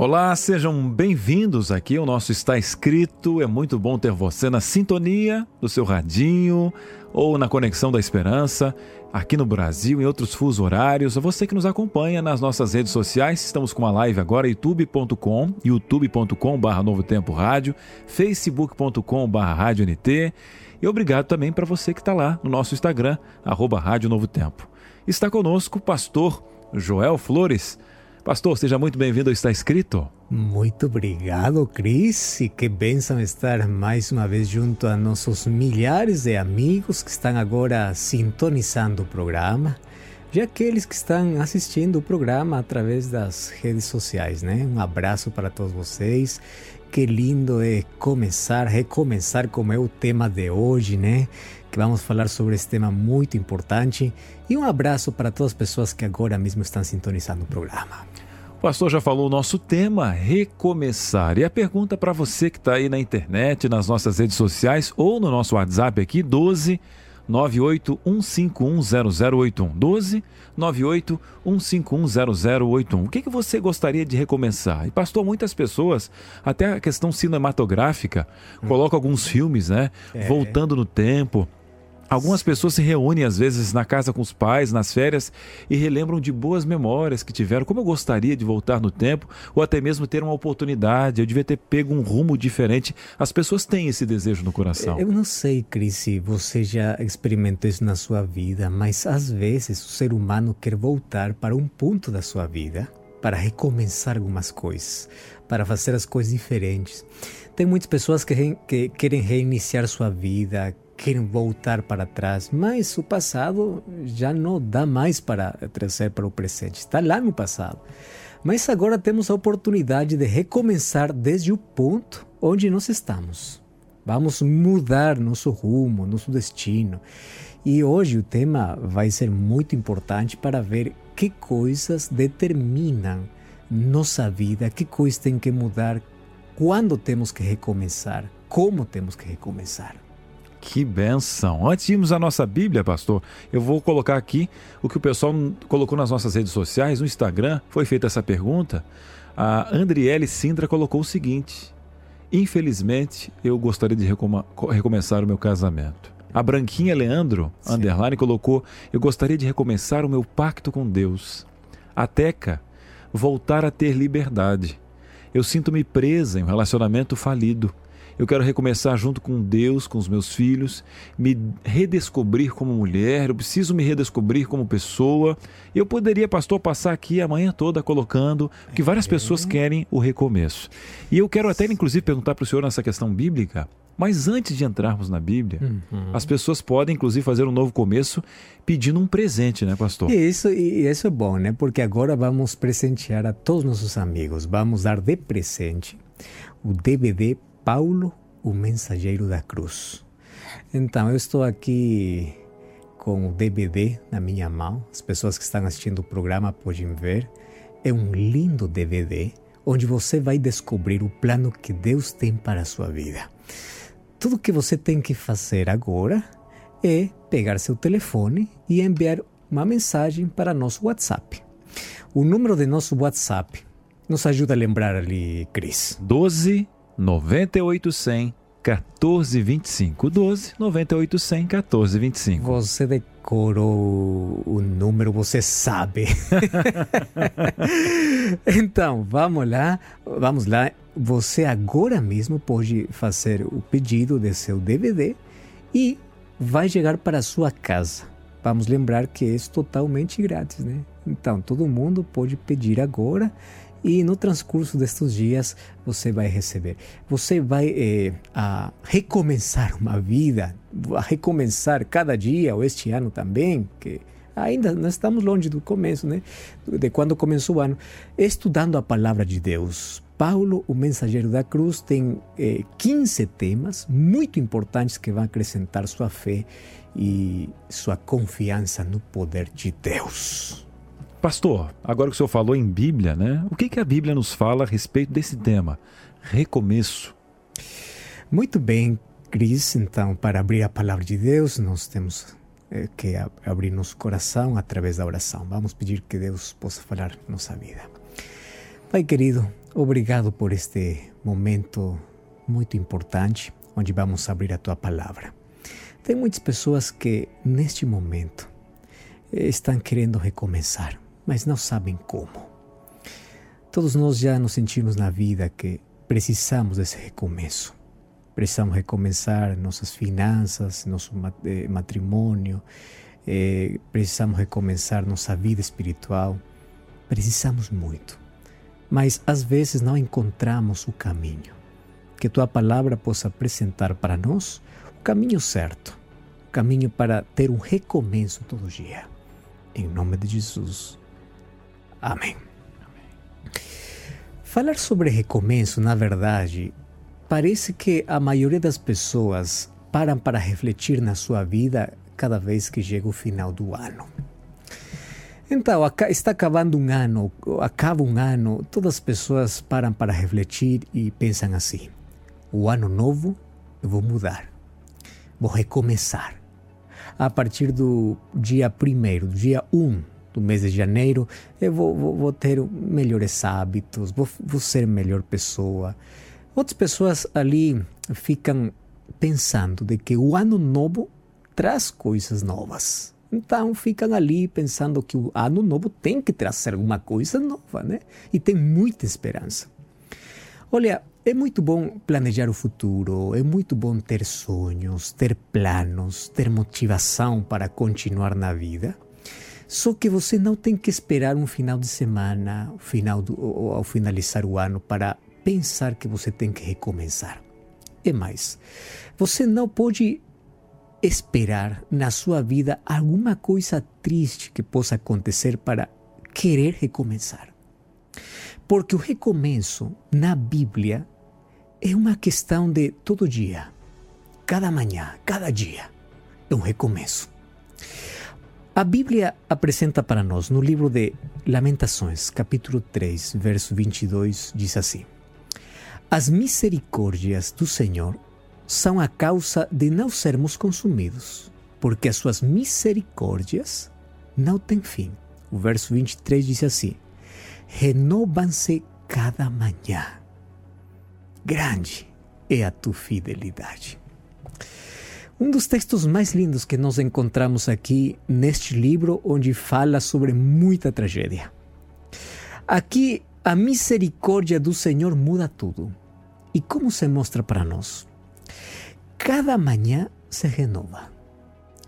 Olá, sejam bem-vindos aqui ao nosso Está Escrito. É muito bom ter você na sintonia do seu radinho ou na Conexão da Esperança, aqui no Brasil, em outros fusos horários. Você que nos acompanha nas nossas redes sociais, estamos com uma live agora, youtube.com, youtube.com barra Novo Tempo Rádio, facebook.com barra Rádio NT. E obrigado também para você que está lá no nosso Instagram, arroba Rádio Novo Tempo. Está conosco o pastor Joel Flores, Pastor, seja muito bem-vindo ao Está Escrito. Muito obrigado, Cris, e que bênção estar mais uma vez junto a nossos milhares de amigos que estão agora sintonizando o programa e aqueles que estão assistindo o programa através das redes sociais, né? Um abraço para todos vocês. Que lindo é começar, recomeçar, como é o tema de hoje, né? Que vamos falar sobre esse tema muito importante. E um abraço para todas as pessoas que agora mesmo estão sintonizando o programa. O pastor já falou o nosso tema, recomeçar. E a pergunta para você que está aí na internet, nas nossas redes sociais ou no nosso WhatsApp aqui, 12 981510081. 12 981510081. O que, que você gostaria de recomeçar? E pastor, muitas pessoas, até a questão cinematográfica, colocam alguns filmes, né? É. Voltando no tempo Algumas pessoas se reúnem às vezes na casa com os pais, nas férias, e relembram de boas memórias que tiveram. Como eu gostaria de voltar no tempo, ou até mesmo ter uma oportunidade, eu devia ter pego um rumo diferente. As pessoas têm esse desejo no coração. Eu não sei, Cris, se você já experimentou isso na sua vida, mas às vezes o ser humano quer voltar para um ponto da sua vida para recomeçar algumas coisas, para fazer as coisas diferentes. Tem muitas pessoas que, que querem reiniciar sua vida, querem voltar para trás, mas o passado já não dá mais para trazer para o presente, está lá no passado. Mas agora temos a oportunidade de recomeçar desde o ponto onde nós estamos. Vamos mudar nosso rumo, nosso destino. E hoje o tema vai ser muito importante para ver que coisas determinam nossa vida, que coisas tem que mudar, quando temos que recomeçar, como temos que recomeçar. Que benção! Antes de irmos à nossa Bíblia, pastor, eu vou colocar aqui o que o pessoal colocou nas nossas redes sociais, no Instagram, foi feita essa pergunta. A Andriele Sindra colocou o seguinte: Infelizmente, eu gostaria de recomeçar o meu casamento. A Branquinha Leandro, Sim. underline, colocou: Eu gostaria de recomeçar o meu pacto com Deus. A Teca, voltar a ter liberdade. Eu sinto-me presa em um relacionamento falido. Eu quero recomeçar junto com Deus, com os meus filhos, me redescobrir como mulher, eu preciso me redescobrir como pessoa. Eu poderia, pastor, passar aqui a manhã toda colocando que várias é. pessoas querem o recomeço. E eu quero até, inclusive, perguntar para o senhor nessa questão bíblica. Mas antes de entrarmos na Bíblia, uhum. as pessoas podem, inclusive, fazer um novo começo pedindo um presente, né, pastor? E isso, e isso é bom, né? Porque agora vamos presentear a todos nossos amigos. Vamos dar de presente o DVD Paulo, o mensageiro da cruz. Então, eu estou aqui com o DVD na minha mão. As pessoas que estão assistindo o programa podem ver. É um lindo DVD onde você vai descobrir o plano que Deus tem para a sua vida. Tudo que você tem que fazer agora é pegar seu telefone e enviar uma mensagem para nosso WhatsApp. O número de nosso WhatsApp nos ajuda a lembrar ali, Cris. 12 9800 1425. 12 9800 1425. Você decorou o número, você sabe. então, vamos lá, vamos lá. Você agora mesmo pode fazer o pedido de seu DVD e vai chegar para a sua casa. Vamos lembrar que é totalmente grátis, né? Então, todo mundo pode pedir agora e no transcurso destes dias você vai receber. Você vai eh, a recomeçar uma vida, a recomeçar cada dia ou este ano também, que Ainda não estamos longe do começo, né? De quando começou o ano. Estudando a palavra de Deus. Paulo, o mensageiro da cruz, tem eh, 15 temas muito importantes que vão acrescentar sua fé e sua confiança no poder de Deus. Pastor, agora que o senhor falou em Bíblia, né? O que, que a Bíblia nos fala a respeito desse tema? Recomeço. Muito bem, Cris. Então, para abrir a palavra de Deus, nós temos eh, que abrir nosso coração através da oração. Vamos pedir que Deus possa falar nossa vida. Pai querido, obrigado por este momento muito importante onde vamos abrir a tua palavra. Tem muitas pessoas que neste momento estão querendo recomeçar, mas não sabem como. Todos nós já nos sentimos na vida que precisamos desse recomeço. Precisamos recomeçar nossas finanças, nosso eh, matrimônio, eh, precisamos recomeçar nossa vida espiritual. Precisamos muito. Mas às vezes não encontramos o caminho. Que tua palavra possa apresentar para nós o caminho certo caminho para ter um recomeço todo dia. Em nome de Jesus. Amém. Falar sobre recomeço, na verdade, parece que a maioria das pessoas param para refletir na sua vida cada vez que chega o final do ano. Então, está acabando um ano, acaba um ano, todas as pessoas param para refletir e pensam assim: o ano novo eu vou mudar, vou recomeçar a partir do dia 1 do dia 1 do mês de janeiro, eu vou, vou, vou ter melhores hábitos, vou, vou ser melhor pessoa. Outras pessoas ali ficam pensando de que o ano novo traz coisas novas. Então ficam ali pensando que o ano novo tem que trazer alguma coisa nova, né? E tem muita esperança. Olha, é muito bom planejar o futuro, é muito bom ter sonhos, ter planos, ter motivação para continuar na vida. Só que você não tem que esperar um final de semana, final do, ou ao finalizar o ano, para pensar que você tem que recomeçar. É mais, você não pode esperar na sua vida alguma coisa triste que possa acontecer para querer recomeçar. Porque o recomeço na Bíblia é uma questão de todo dia, cada manhã, cada dia. É um recomeço. A Bíblia apresenta para nós, no livro de Lamentações, capítulo 3, verso 22, diz assim: As misericórdias do Senhor são a causa de não sermos consumidos, porque as suas misericórdias não têm fim. O verso 23 diz assim: Renovam-se cada manhã grande é a tua fidelidade. Um dos textos mais lindos que nós encontramos aqui neste livro, onde fala sobre muita tragédia. Aqui, a misericórdia do Senhor muda tudo. E como se mostra para nós? Cada manhã se renova.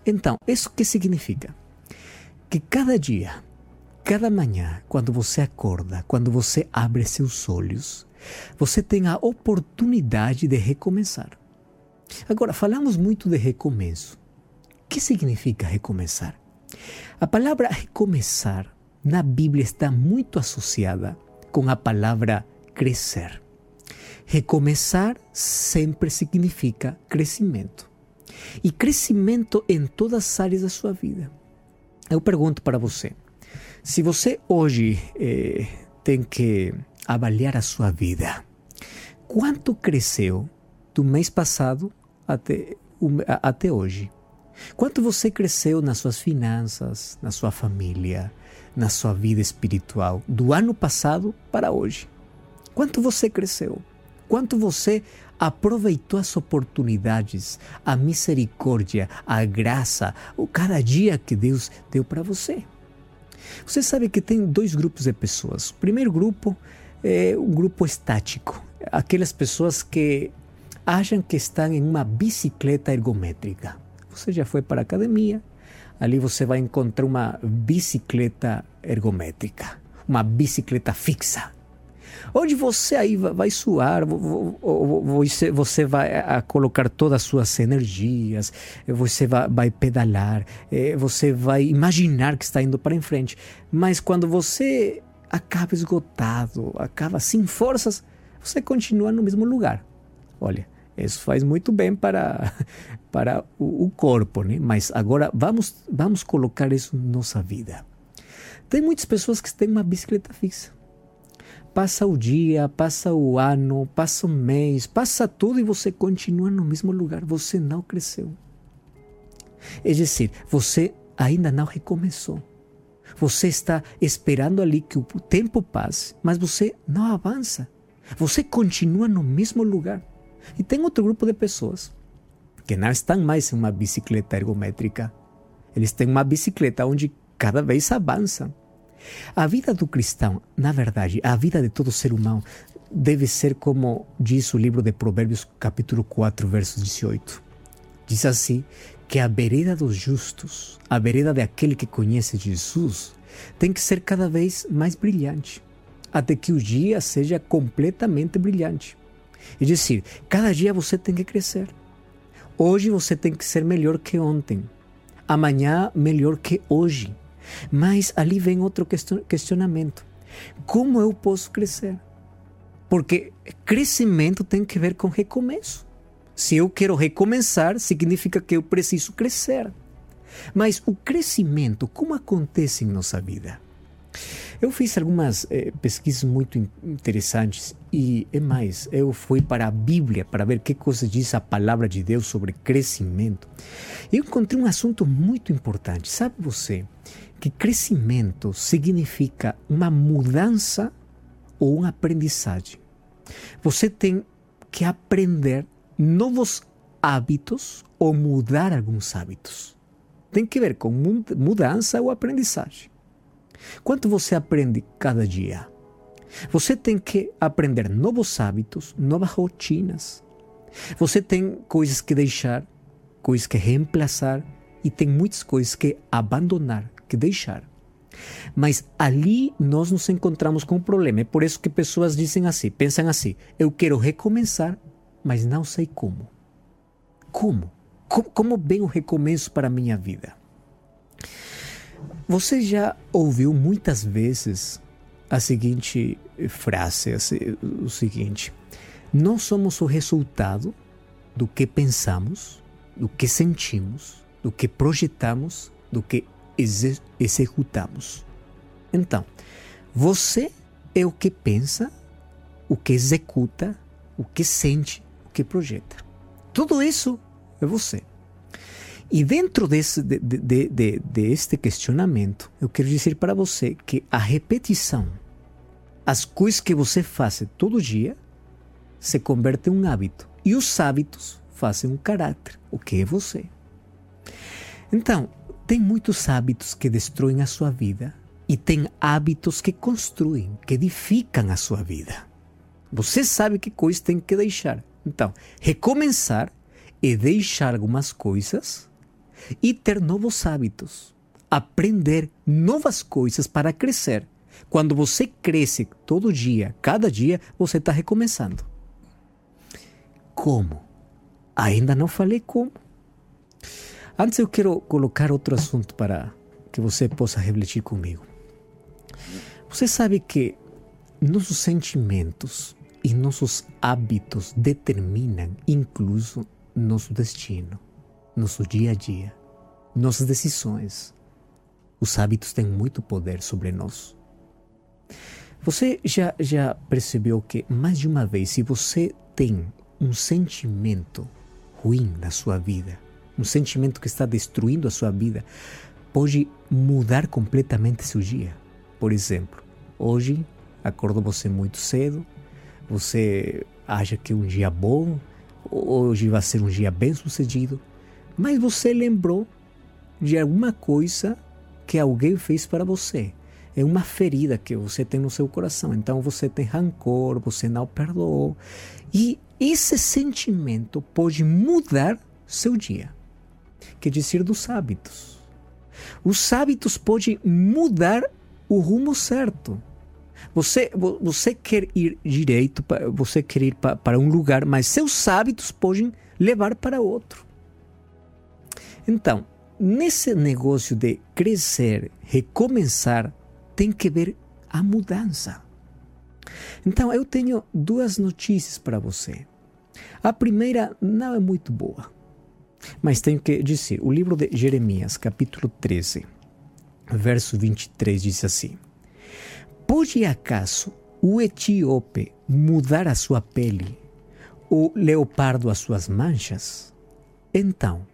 Então, isso que significa? Que cada dia, cada manhã, quando você acorda, quando você abre seus olhos, você tem a oportunidade de recomeçar. Agora, falamos muito de recomeço. O que significa recomeçar? A palavra recomeçar na Bíblia está muito associada com a palavra crescer. Recomeçar sempre significa crescimento. E crescimento em todas as áreas da sua vida. Eu pergunto para você: se você hoje eh, tem que avaliar a sua vida. Quanto cresceu do mês passado até, até hoje? Quanto você cresceu nas suas finanças, na sua família, na sua vida espiritual, do ano passado para hoje? Quanto você cresceu? Quanto você aproveitou as oportunidades, a misericórdia, a graça, o cada dia que Deus deu para você? Você sabe que tem dois grupos de pessoas. O primeiro grupo é um grupo estático, aquelas pessoas que acham que estão em uma bicicleta ergométrica. Você já foi para a academia, ali você vai encontrar uma bicicleta ergométrica, uma bicicleta fixa. Onde você aí vai suar, você vai colocar todas as suas energias, você vai pedalar, eh, você vai imaginar que está indo para em frente. Mas quando você acaba esgotado, acaba sem forças, você continua no mesmo lugar. Olha, isso faz muito bem para, para o, corpo, né? Mas agora vamos, vamos colocar isso na nossa vida. Tem muitas pessoas que têm uma bicicleta fixa. Passa o dia, passa o ano, passa o mês, passa tudo e você continua no mesmo lugar. Você não cresceu. É dizer, você ainda não recomeçou. Você está esperando ali que o tempo passe, mas você não avança. Você continua no mesmo lugar. E tem outro grupo de pessoas que não estão mais em uma bicicleta ergométrica. Eles têm uma bicicleta onde cada vez avançam. A vida do cristão, na verdade, a vida de todo ser humano, deve ser como diz o livro de Provérbios, capítulo 4, verso 18. Diz assim: que a vereda dos justos, a vereda daquele que conhece Jesus, tem que ser cada vez mais brilhante, até que o dia seja completamente brilhante. É dizer, cada dia você tem que crescer. Hoje você tem que ser melhor que ontem. Amanhã, melhor que hoje. Mas ali vem outro questionamento: como eu posso crescer? Porque crescimento tem que ver com recomeço. Se eu quero recomeçar, significa que eu preciso crescer. Mas o crescimento, como acontece em nossa vida? Eu fiz algumas eh, pesquisas muito interessantes e, é mais, eu fui para a Bíblia para ver que coisa diz a palavra de Deus sobre crescimento. Eu encontrei um assunto muito importante. Sabe você que crescimento significa uma mudança ou uma aprendizagem? Você tem que aprender novos hábitos ou mudar alguns hábitos. Tem que ver com mudança ou aprendizagem. Quanto você aprende cada dia? Você tem que aprender novos hábitos, novas rotinas. Você tem coisas que deixar, coisas que reemplaçar e tem muitas coisas que abandonar, que deixar. Mas ali nós nos encontramos com um problema. É por isso que pessoas dizem assim, pensam assim: eu quero recomeçar, mas não sei como. Como? Como, vem o recomeço para a minha vida? Você já ouviu muitas vezes a seguinte frase, o seguinte: Nós somos o resultado do que pensamos, do que sentimos, do que projetamos, do que exe executamos. Então, você é o que pensa, o que executa, o que sente, o que projeta. Tudo isso é você. E dentro desse, de, de, de, deste questionamento, eu quero dizer para você que a repetição, as coisas que você faz todo dia, se converte em um hábito. E os hábitos fazem um caráter, o que é você. Então, tem muitos hábitos que destroem a sua vida e tem hábitos que construem, que edificam a sua vida. Você sabe que coisas tem que deixar. Então, recomeçar é deixar algumas coisas e ter novos hábitos, aprender novas coisas para crescer. Quando você cresce todo dia, cada dia, você está recomeçando. Como? Ainda não falei como. Antes eu quero colocar outro assunto para que você possa refletir comigo. Você sabe que nossos sentimentos e nossos hábitos determinam incluso nosso destino nosso dia a dia, nossas decisões. Os hábitos têm muito poder sobre nós. Você já, já percebeu que, mais de uma vez, se você tem um sentimento ruim na sua vida, um sentimento que está destruindo a sua vida, pode mudar completamente seu dia? Por exemplo, hoje acordou você muito cedo, você acha que é um dia bom, hoje vai ser um dia bem sucedido, mas você lembrou de alguma coisa que alguém fez para você. É uma ferida que você tem no seu coração. Então você tem rancor, você não perdoou. E esse sentimento pode mudar seu dia. Quer dizer, dos hábitos. Os hábitos podem mudar o rumo certo. Você, você quer ir direito, você quer ir para um lugar, mas seus hábitos podem levar para outro. Então, nesse negócio de crescer, recomeçar, tem que ver a mudança. Então, eu tenho duas notícias para você. A primeira não é muito boa, mas tenho que dizer: o livro de Jeremias, capítulo 13, verso 23, diz assim: Pode acaso o etíope mudar a sua pele, o leopardo as suas manchas? Então,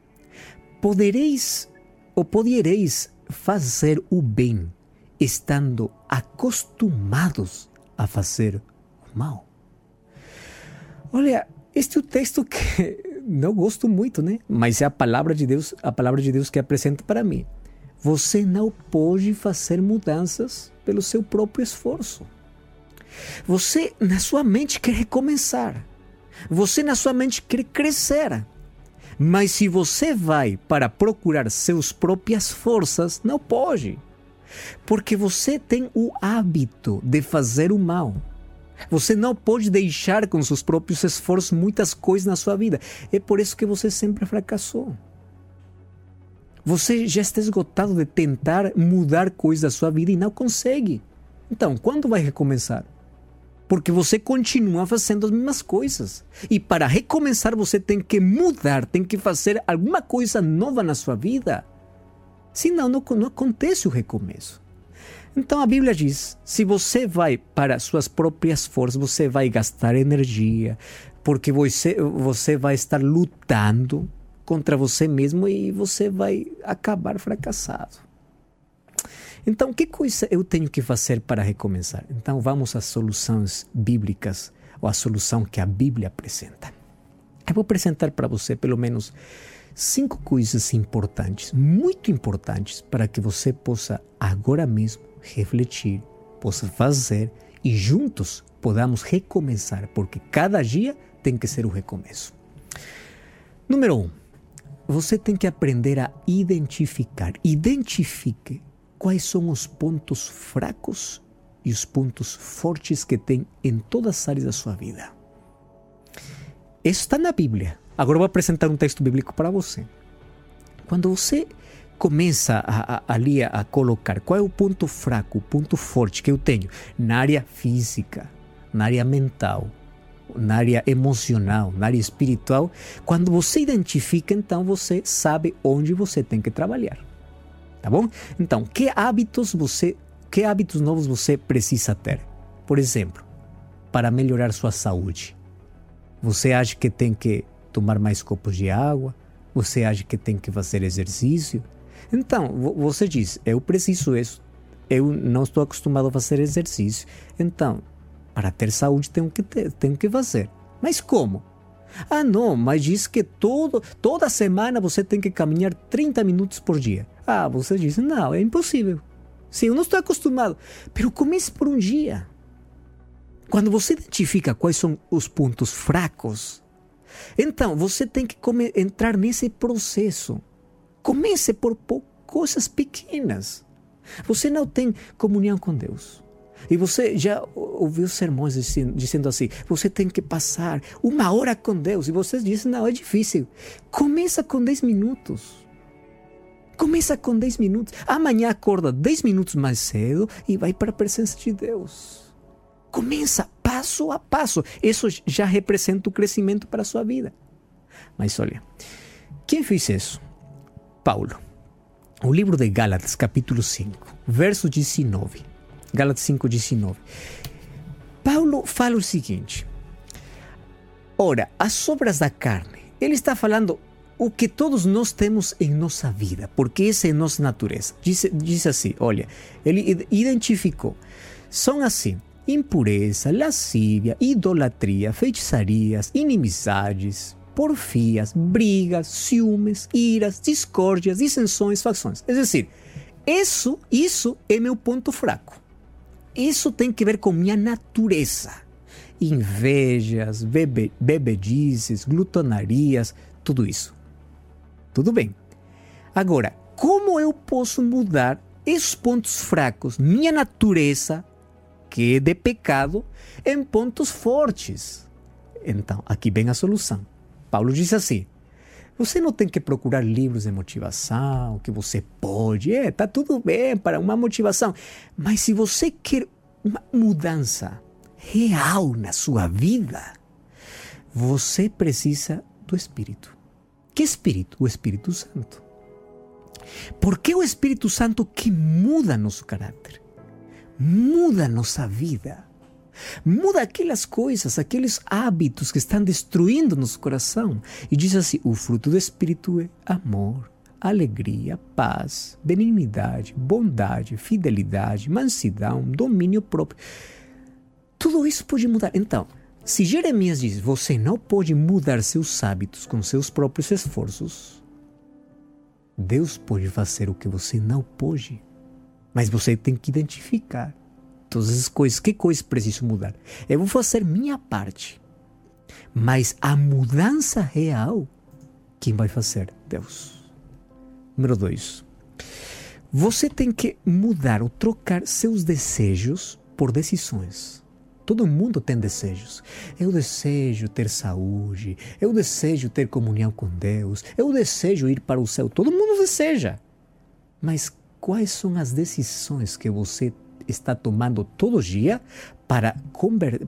podereis ou podereis fazer o bem estando acostumados a fazer o mal? Olha, este é o texto que não gosto muito, né? Mas é a palavra de Deus, a palavra de Deus que apresenta para mim. Você não pode fazer mudanças pelo seu próprio esforço. Você, na sua mente, quer recomeçar. Você, na sua mente, quer crescer. Mas se você vai para procurar suas próprias forças, não pode. Porque você tem o hábito de fazer o mal. Você não pode deixar com seus próprios esforços muitas coisas na sua vida. É por isso que você sempre fracassou. Você já está esgotado de tentar mudar coisas da sua vida e não consegue. Então, quando vai recomeçar? Porque você continua fazendo as mesmas coisas. E para recomeçar, você tem que mudar, tem que fazer alguma coisa nova na sua vida. Senão, não, não acontece o recomeço. Então a Bíblia diz: se você vai para suas próprias forças, você vai gastar energia, porque você, você vai estar lutando contra você mesmo e você vai acabar fracassado. Então, que coisa eu tenho que fazer para recomeçar? Então, vamos às soluções bíblicas, ou a solução que a Bíblia apresenta. Eu vou apresentar para você pelo menos cinco coisas importantes, muito importantes, para que você possa agora mesmo refletir, possa fazer e juntos podamos recomeçar, porque cada dia tem que ser um recomeço. Número um, você tem que aprender a identificar. Identifique quais são os pontos fracos e os pontos fortes que tem em todas as áreas da sua vida. Isso está na Bíblia. Agora vou apresentar um texto bíblico para você. Quando você começa a, a, ali a, a colocar qual é o ponto fraco, o ponto forte que eu tenho na área física, na área mental, na área emocional, na área espiritual, quando você identifica, então você sabe onde você tem que trabalhar. Tá bom? Então, que hábitos você, que hábitos novos você precisa ter? Por exemplo, para melhorar sua saúde. Você acha que tem que tomar mais copos de água? Você acha que tem que fazer exercício? Então, você diz, eu preciso isso, eu não estou acostumado a fazer exercício. Então, para ter saúde tenho que ter, tenho que fazer. Mas como? Ah, não, mas diz que todo, toda semana você tem que caminhar 30 minutos por dia. Ah, você diz, não, é impossível. Sim, eu não estou acostumado. Pero comece por um dia. Quando você identifica quais são os pontos fracos, então você tem que entrar nesse processo Comece por coisas pequenas. Você não tem comunhão com Deus. E você já ouviu sermões dizendo assim: você tem que passar uma hora com Deus. E você diz: não, é difícil. Começa com 10 minutos. Começa com 10 minutos. Amanhã acorda 10 minutos mais cedo e vai para a presença de Deus. Começa passo a passo. Isso já representa o crescimento para a sua vida. Mas olha, quem fez isso? Paulo. O livro de Gálatas, capítulo 5, verso 19. Gálatas 5, 19. Paulo fala o seguinte: Ora, as obras da carne. Ele está falando o que todos nós temos em nossa vida, porque essa é nossa natureza. Diz, diz assim: olha, ele identificou. São assim: impureza, lascívia, idolatria, feitiçarias, inimizades, porfias, brigas, ciúmes, iras, discórdias, dissensões, facções. É decir, isso, isso é meu ponto fraco. Isso tem que ver com minha natureza. Invejas, bebe, bebedices, glutonarias, tudo isso. Tudo bem. Agora, como eu posso mudar esses pontos fracos, minha natureza, que de pecado em pontos fortes. Então, aqui vem a solução. Paulo diz assim: você não tem que procurar livros de motivação, que você pode, é, tá tudo bem para uma motivação. Mas se você quer uma mudança real na sua vida, você precisa do Espírito. Que Espírito? O Espírito Santo. Porque o Espírito Santo que muda nosso caráter, muda nossa vida. Muda aquelas coisas, aqueles hábitos que estão destruindo nosso coração. E diz assim: o fruto do Espírito é amor, alegria, paz, benignidade, bondade, fidelidade, mansidão, domínio próprio. Tudo isso pode mudar. Então, se Jeremias diz: você não pode mudar seus hábitos com seus próprios esforços, Deus pode fazer o que você não pode. Mas você tem que identificar todas as coisas. Que coisas preciso mudar? Eu vou fazer minha parte. Mas a mudança real, quem vai fazer? Deus. Número dois. Você tem que mudar ou trocar seus desejos por decisões. Todo mundo tem desejos. Eu desejo ter saúde, eu desejo ter comunhão com Deus, eu desejo ir para o céu. Todo mundo deseja. Mas quais são as decisões que você está tomando todo dia para,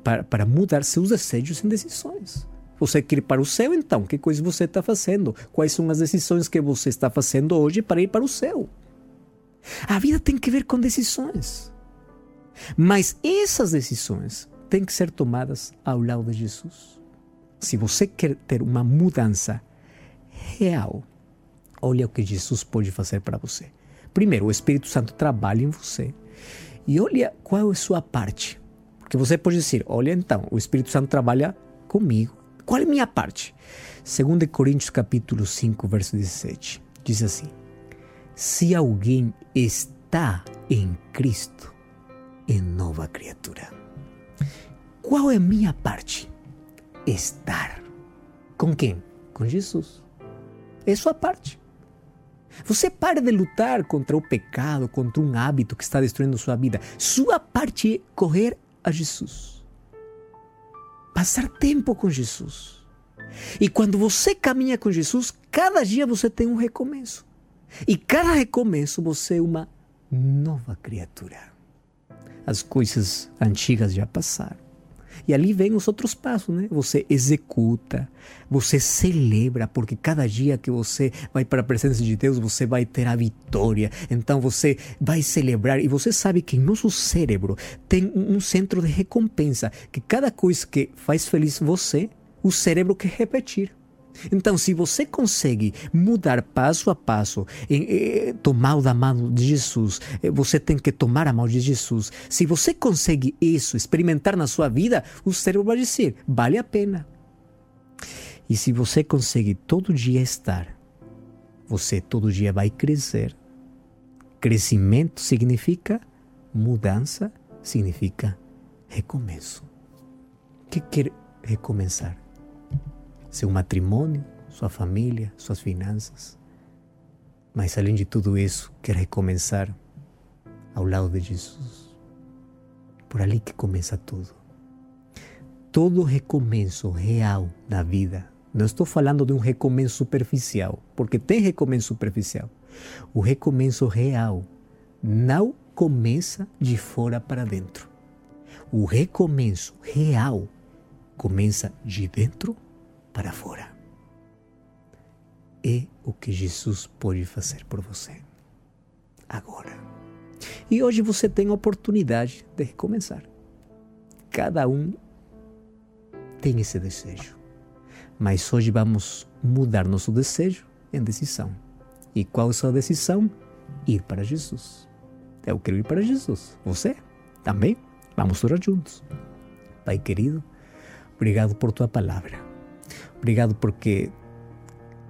para, para mudar seus desejos em decisões. Você quer ir para o céu, então? Que coisa você está fazendo? Quais são as decisões que você está fazendo hoje para ir para o céu? A vida tem que ver com decisões. Mas essas decisões têm que ser tomadas ao lado de Jesus. Se você quer ter uma mudança real, olha o que Jesus pode fazer para você. Primeiro, o Espírito Santo trabalha em você e olha qual é a sua parte. Porque você pode dizer: olha, então, o Espírito Santo trabalha comigo. Qual é a minha parte? 2 Coríntios capítulo 5, verso 17, diz assim: Se alguém está em Cristo, é nova criatura. Qual é minha parte? Estar. Com quem? Com Jesus. É sua parte. Você para de lutar contra o pecado, contra um hábito que está destruindo sua vida. Sua parte é correr a Jesus. Passar tempo com Jesus. E quando você caminha com Jesus, cada dia você tem um recomeço. E cada recomeço você é uma nova criatura. As coisas antigas já passaram. E ali vem os outros passos, né? Você executa, você celebra, porque cada dia que você vai para a presença de Deus, você vai ter a vitória. Então você vai celebrar e você sabe que nosso cérebro tem um centro de recompensa, que cada coisa que faz feliz você, o cérebro quer repetir. Então, se você consegue mudar passo a passo, tomar da mão de Jesus, eh, você tem que tomar a mão de Jesus. Se você consegue isso, experimentar na sua vida, o cérebro vai dizer: vale a pena. E se você consegue todo dia estar, você todo dia vai crescer. Crescimento significa mudança, significa recomeço. O que quer recomeçar? Seu matrimônio, sua família, suas finanças. Mas além de tudo isso, quer recomeçar ao lado de Jesus. Por ali que começa tudo. Todo recomeço real na vida. Não estou falando de um recomeço superficial, porque tem recomeço superficial. O recomeço real não começa de fora para dentro. O recomeço real começa de dentro para fora. É o que Jesus pode fazer por você agora. E hoje você tem a oportunidade de recomeçar. Cada um tem esse desejo. Mas hoje vamos mudar nosso desejo em decisão. E qual é a sua decisão? Ir para Jesus. Eu quero ir para Jesus. Você? Também? Vamos orar juntos. Pai querido, obrigado por tua palavra. Obrigado porque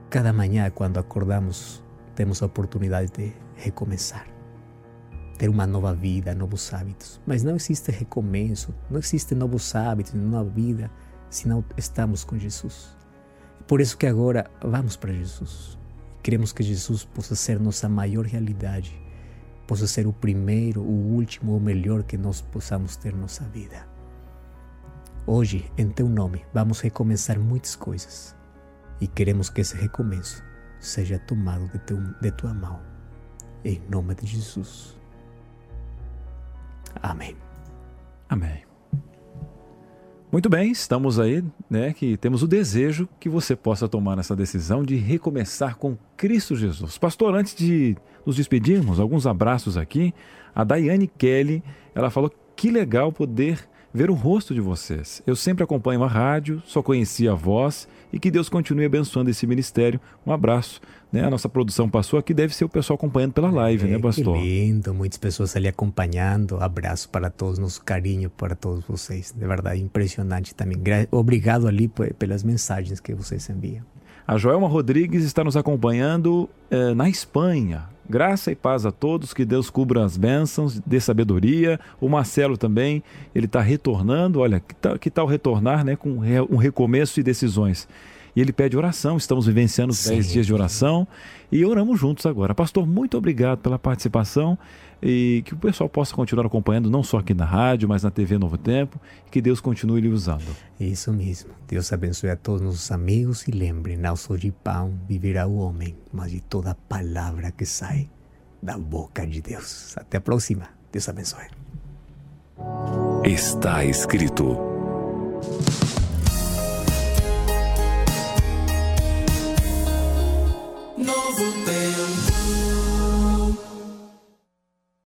cada manhã, quando acordamos, temos a oportunidade de recomeçar, ter uma nova vida, novos hábitos. Mas não existe recomeço, não existe novos hábitos, nova vida, se não estamos com Jesus. Por isso que agora vamos para Jesus. Queremos que Jesus possa ser nossa maior realidade, possa ser o primeiro, o último, o melhor que nós possamos ter nossa vida. Hoje, em teu nome, vamos recomeçar muitas coisas e queremos que esse recomeço seja tomado de, teu, de tua mão. Em nome de Jesus. Amém. Amém. Muito bem, estamos aí, né, que temos o desejo que você possa tomar essa decisão de recomeçar com Cristo Jesus. Pastor, antes de nos despedirmos, alguns abraços aqui. A Daiane Kelly, ela falou que legal poder ver o rosto de vocês. Eu sempre acompanho a rádio, só conhecia a voz e que Deus continue abençoando esse ministério. Um abraço. Né? A nossa produção passou aqui, deve ser o pessoal acompanhando pela live, né, é, né, pastor? Que lindo, muitas pessoas ali acompanhando. Abraço para todos, nosso carinho para todos vocês. De verdade, impressionante também. Obrigado ali pelas mensagens que vocês enviam. A Joelma Rodrigues está nos acompanhando eh, na Espanha. Graça e paz a todos, que Deus cubra as bênçãos, dê sabedoria. O Marcelo também, ele está retornando, olha, que tal, que tal retornar né, com um recomeço e decisões? E ele pede oração, estamos vivenciando os 10 dias de oração e oramos juntos agora. Pastor, muito obrigado pela participação e que o pessoal possa continuar acompanhando, não só aqui na rádio, mas na TV Novo Tempo, e que Deus continue lhe usando. Isso mesmo. Deus abençoe a todos nossos amigos e lembre, não só de pão viverá o homem, mas de toda palavra que sai da boca de Deus. Até a próxima. Deus abençoe. Está escrito. Novo Tempo.